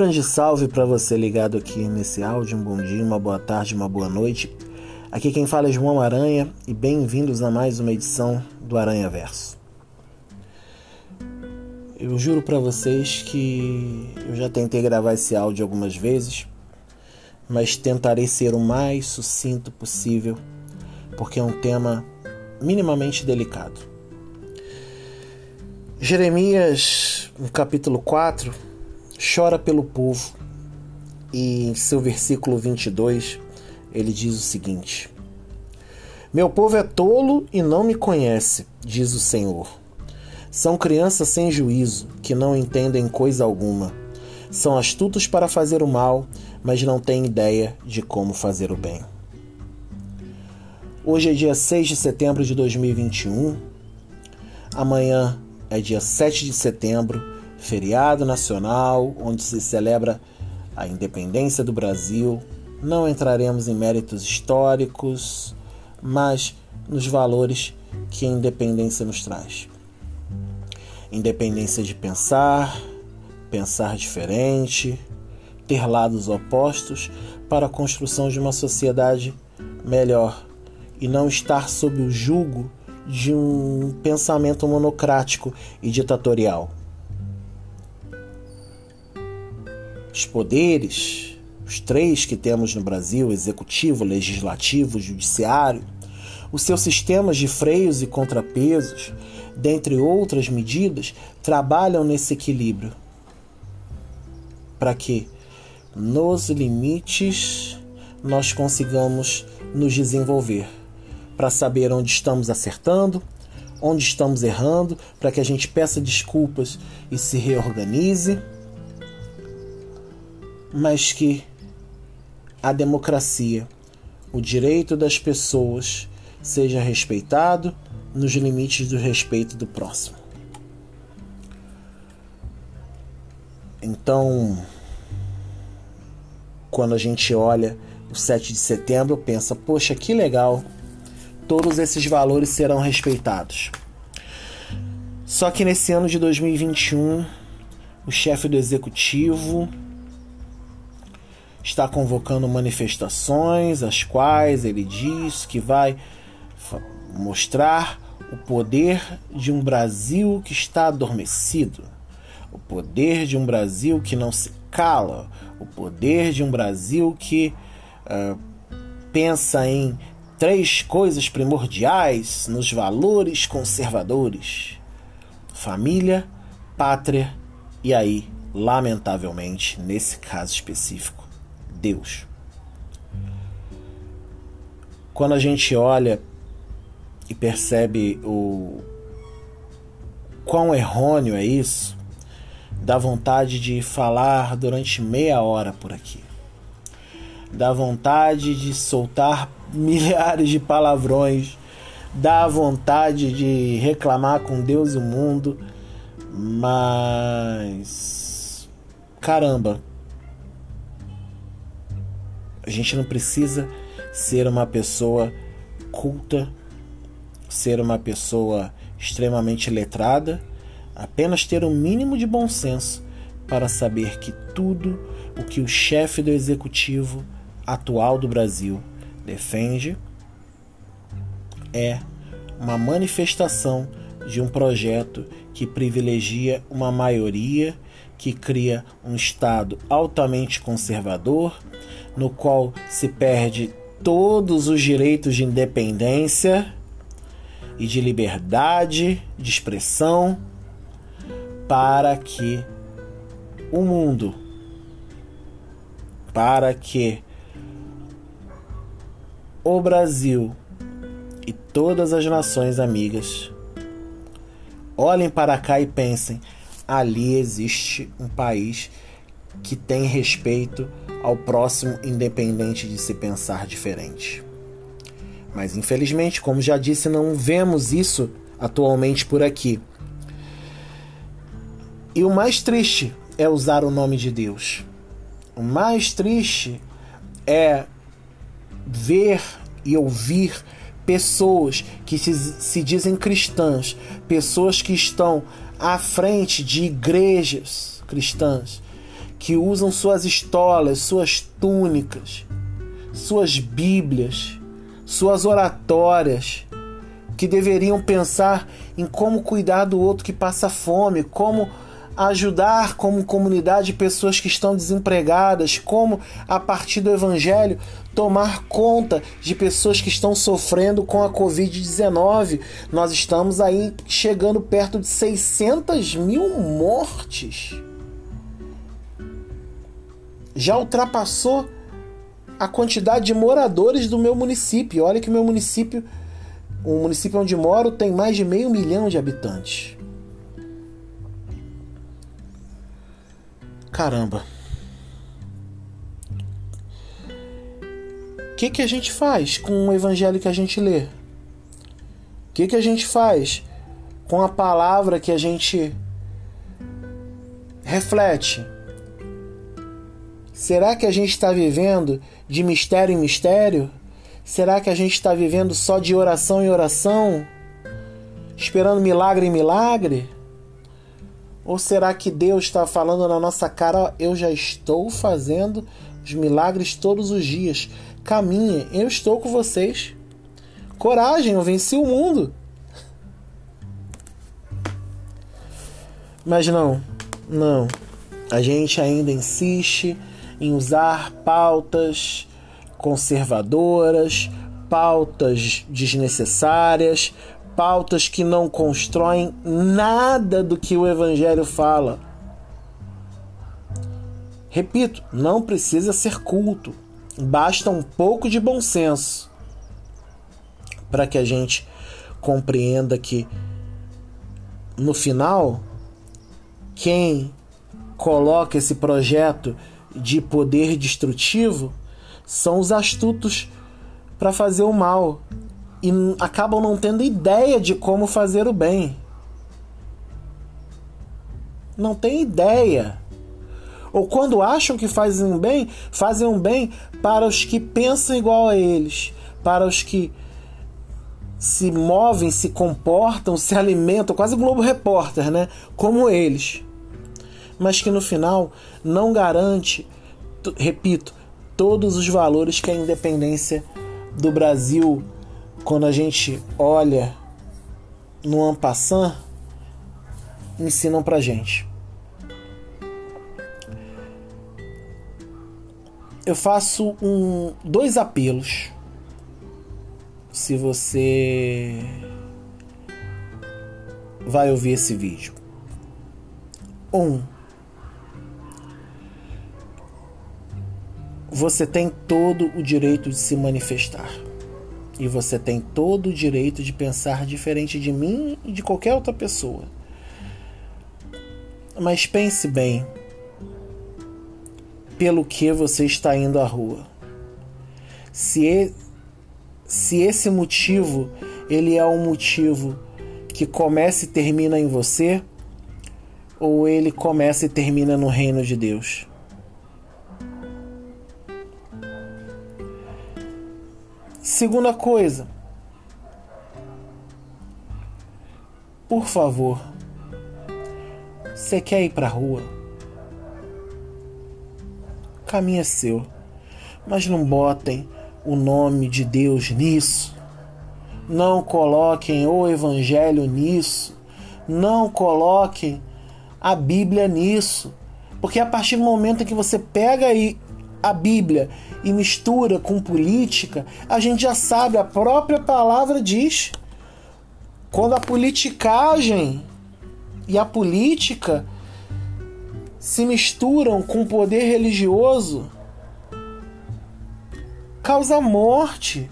grande salve para você ligado aqui nesse áudio. Um bom dia, uma boa tarde, uma boa noite. Aqui quem fala é João Aranha e bem-vindos a mais uma edição do Aranha Verso. Eu juro para vocês que eu já tentei gravar esse áudio algumas vezes, mas tentarei ser o mais sucinto possível, porque é um tema minimamente delicado. Jeremias, no capítulo 4, chora pelo povo e em seu versículo 22 ele diz o seguinte: Meu povo é tolo e não me conhece, diz o Senhor. São crianças sem juízo, que não entendem coisa alguma. São astutos para fazer o mal, mas não têm ideia de como fazer o bem. Hoje é dia 6 de setembro de 2021. Amanhã é dia 7 de setembro, feriado nacional, onde se celebra a independência do Brasil. Não entraremos em méritos históricos, mas nos valores que a independência nos traz. Independência de pensar, pensar diferente, ter lados opostos para a construção de uma sociedade melhor e não estar sob o jugo de um pensamento monocrático e ditatorial. Os poderes, os três que temos no Brasil executivo, legislativo, judiciário os seus sistemas de freios e contrapesos, dentre outras medidas, trabalham nesse equilíbrio. Para que, nos limites, nós consigamos nos desenvolver para saber onde estamos acertando, onde estamos errando, para que a gente peça desculpas e se reorganize, mas que a democracia, o direito das pessoas seja respeitado nos limites do respeito do próximo. Então, quando a gente olha o 7 de setembro, pensa, poxa, que legal todos esses valores serão respeitados. Só que nesse ano de 2021, o chefe do executivo está convocando manifestações, as quais ele diz que vai mostrar o poder de um Brasil que está adormecido, o poder de um Brasil que não se cala, o poder de um Brasil que uh, pensa em três coisas primordiais nos valores conservadores: família, pátria e aí, lamentavelmente, nesse caso específico, Deus. Quando a gente olha e percebe o quão errôneo é isso, dá vontade de falar durante meia hora por aqui. Dá vontade de soltar milhares de palavrões, dá vontade de reclamar com Deus e o mundo, mas caramba, a gente não precisa ser uma pessoa culta, ser uma pessoa extremamente letrada, apenas ter um mínimo de bom senso para saber que tudo o que o chefe do executivo atual do Brasil defende é uma manifestação de um projeto que privilegia uma maioria que cria um Estado altamente conservador, no qual se perde todos os direitos de independência e de liberdade de expressão para que o mundo, para que o Brasil e todas as nações amigas olhem para cá e pensem: ali existe um país que tem respeito ao próximo, independente de se pensar diferente. Mas infelizmente, como já disse, não vemos isso atualmente por aqui. E o mais triste é usar o nome de Deus. O mais triste é ver e ouvir pessoas que se, se dizem cristãs, pessoas que estão à frente de igrejas cristãs, que usam suas estolas, suas túnicas, suas bíblias, suas oratórias, que deveriam pensar em como cuidar do outro que passa fome, como ajudar como comunidade pessoas que estão desempregadas, como a partir do evangelho tomar conta de pessoas que estão sofrendo com a Covid-19. Nós estamos aí chegando perto de 600 mil mortes. Já ultrapassou a quantidade de moradores do meu município. Olha que meu município, o município onde moro, tem mais de meio milhão de habitantes. Caramba. O que, que a gente faz com o evangelho que a gente lê? O que, que a gente faz com a palavra que a gente reflete? Será que a gente está vivendo de mistério em mistério? Será que a gente está vivendo só de oração em oração? Esperando milagre em milagre? Ou será que Deus está falando na nossa cara, eu já estou fazendo os milagres todos os dias? Caminhe, eu estou com vocês. Coragem, eu venci o mundo. Mas não, não. A gente ainda insiste em usar pautas conservadoras, pautas desnecessárias, pautas que não constroem nada do que o Evangelho fala. Repito, não precisa ser culto, basta um pouco de bom senso para que a gente compreenda que no final quem coloca esse projeto de poder destrutivo são os astutos para fazer o mal, e acabam não tendo ideia de como fazer o bem. Não tem ideia. Ou quando acham que fazem bem, fazem um bem para os que pensam igual a eles, para os que se movem, se comportam, se alimentam, quase Globo Repórter, né? Como eles. Mas que no final não garante, repito, todos os valores que a independência do Brasil quando a gente olha no Ampassan, ensinam pra gente. Eu faço um, dois apelos. Se você vai ouvir esse vídeo. Um, você tem todo o direito de se manifestar. E você tem todo o direito de pensar diferente de mim e de qualquer outra pessoa. Mas pense bem pelo que você está indo à rua. Se, se esse motivo ele é um motivo que começa e termina em você, ou ele começa e termina no reino de Deus. Segunda coisa, por favor, você quer ir para a rua? Caminho é seu, mas não botem o nome de Deus nisso. Não coloquem o Evangelho nisso. Não coloquem a Bíblia nisso. Porque a partir do momento em que você pega aí a Bíblia e mistura com política, a gente já sabe, a própria palavra diz. Quando a politicagem e a política se misturam com o poder religioso, causa morte.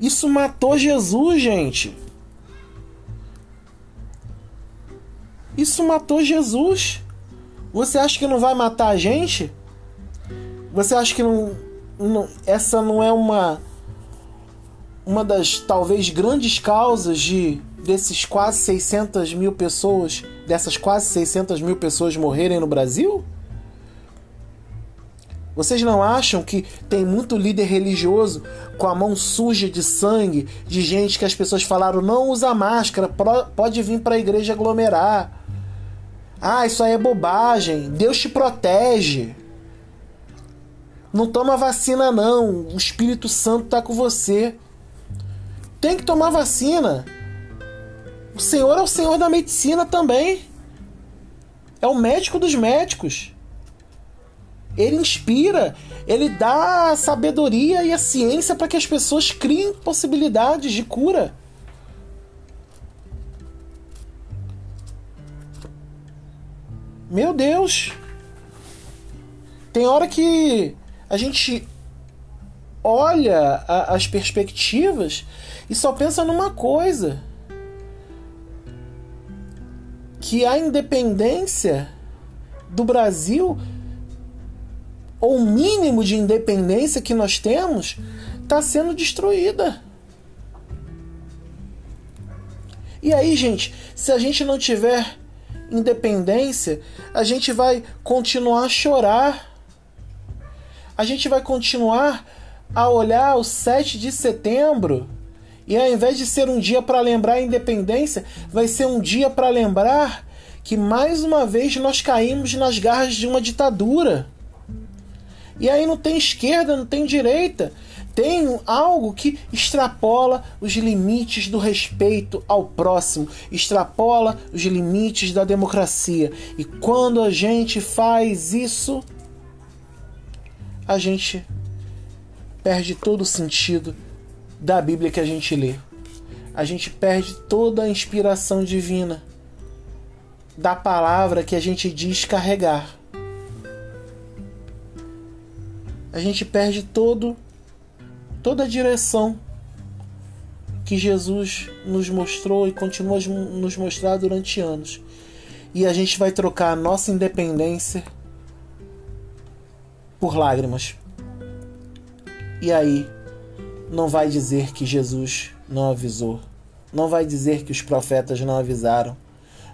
Isso matou Jesus, gente. Isso matou Jesus. Você acha que não vai matar a gente? Você acha que não, não, essa não é uma uma das talvez grandes causas de desses quase 600 mil pessoas, dessas quase 600 mil pessoas morrerem no Brasil? Vocês não acham que tem muito líder religioso com a mão suja de sangue, de gente que as pessoas falaram não usa máscara, pode vir para a igreja aglomerar? Ah, isso aí é bobagem. Deus te protege. Não toma vacina não. O Espírito Santo tá com você. Tem que tomar vacina. O Senhor é o Senhor da medicina também. É o médico dos médicos. Ele inspira, ele dá a sabedoria e a ciência para que as pessoas criem possibilidades de cura. Meu Deus! Tem hora que a gente olha a, as perspectivas e só pensa numa coisa: que a independência do Brasil, ou o mínimo de independência que nós temos, está sendo destruída. E aí, gente, se a gente não tiver independência, a gente vai continuar a chorar. A gente vai continuar a olhar o 7 de setembro e ao invés de ser um dia para lembrar a independência, vai ser um dia para lembrar que mais uma vez nós caímos nas garras de uma ditadura. E aí não tem esquerda, não tem direita. Tem algo que extrapola os limites do respeito ao próximo, extrapola os limites da democracia. E quando a gente faz isso, a gente perde todo o sentido da Bíblia que a gente lê. A gente perde toda a inspiração divina da palavra que a gente diz carregar. A gente perde todo toda a direção que Jesus nos mostrou e continua a nos mostrar durante anos. E a gente vai trocar a nossa independência por lágrimas. E aí, não vai dizer que Jesus não avisou, não vai dizer que os profetas não avisaram,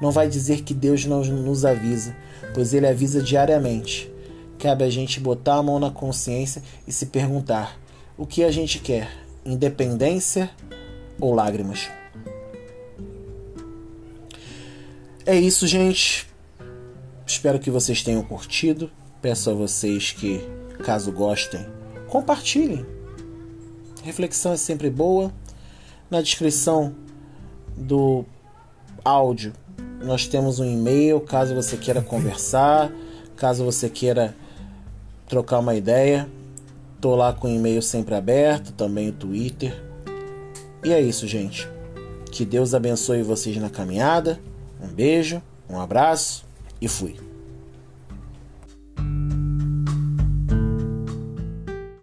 não vai dizer que Deus não nos avisa, pois Ele avisa diariamente. Cabe a gente botar a mão na consciência e se perguntar: o que a gente quer? Independência ou lágrimas? É isso, gente. Espero que vocês tenham curtido. Peço a vocês que, caso gostem, compartilhem Reflexão é sempre boa. Na descrição do áudio nós temos um e-mail caso você queira conversar, caso você queira trocar uma ideia. Tô lá com o e-mail sempre aberto, também o Twitter. E é isso, gente. Que Deus abençoe vocês na caminhada. Um beijo, um abraço e fui.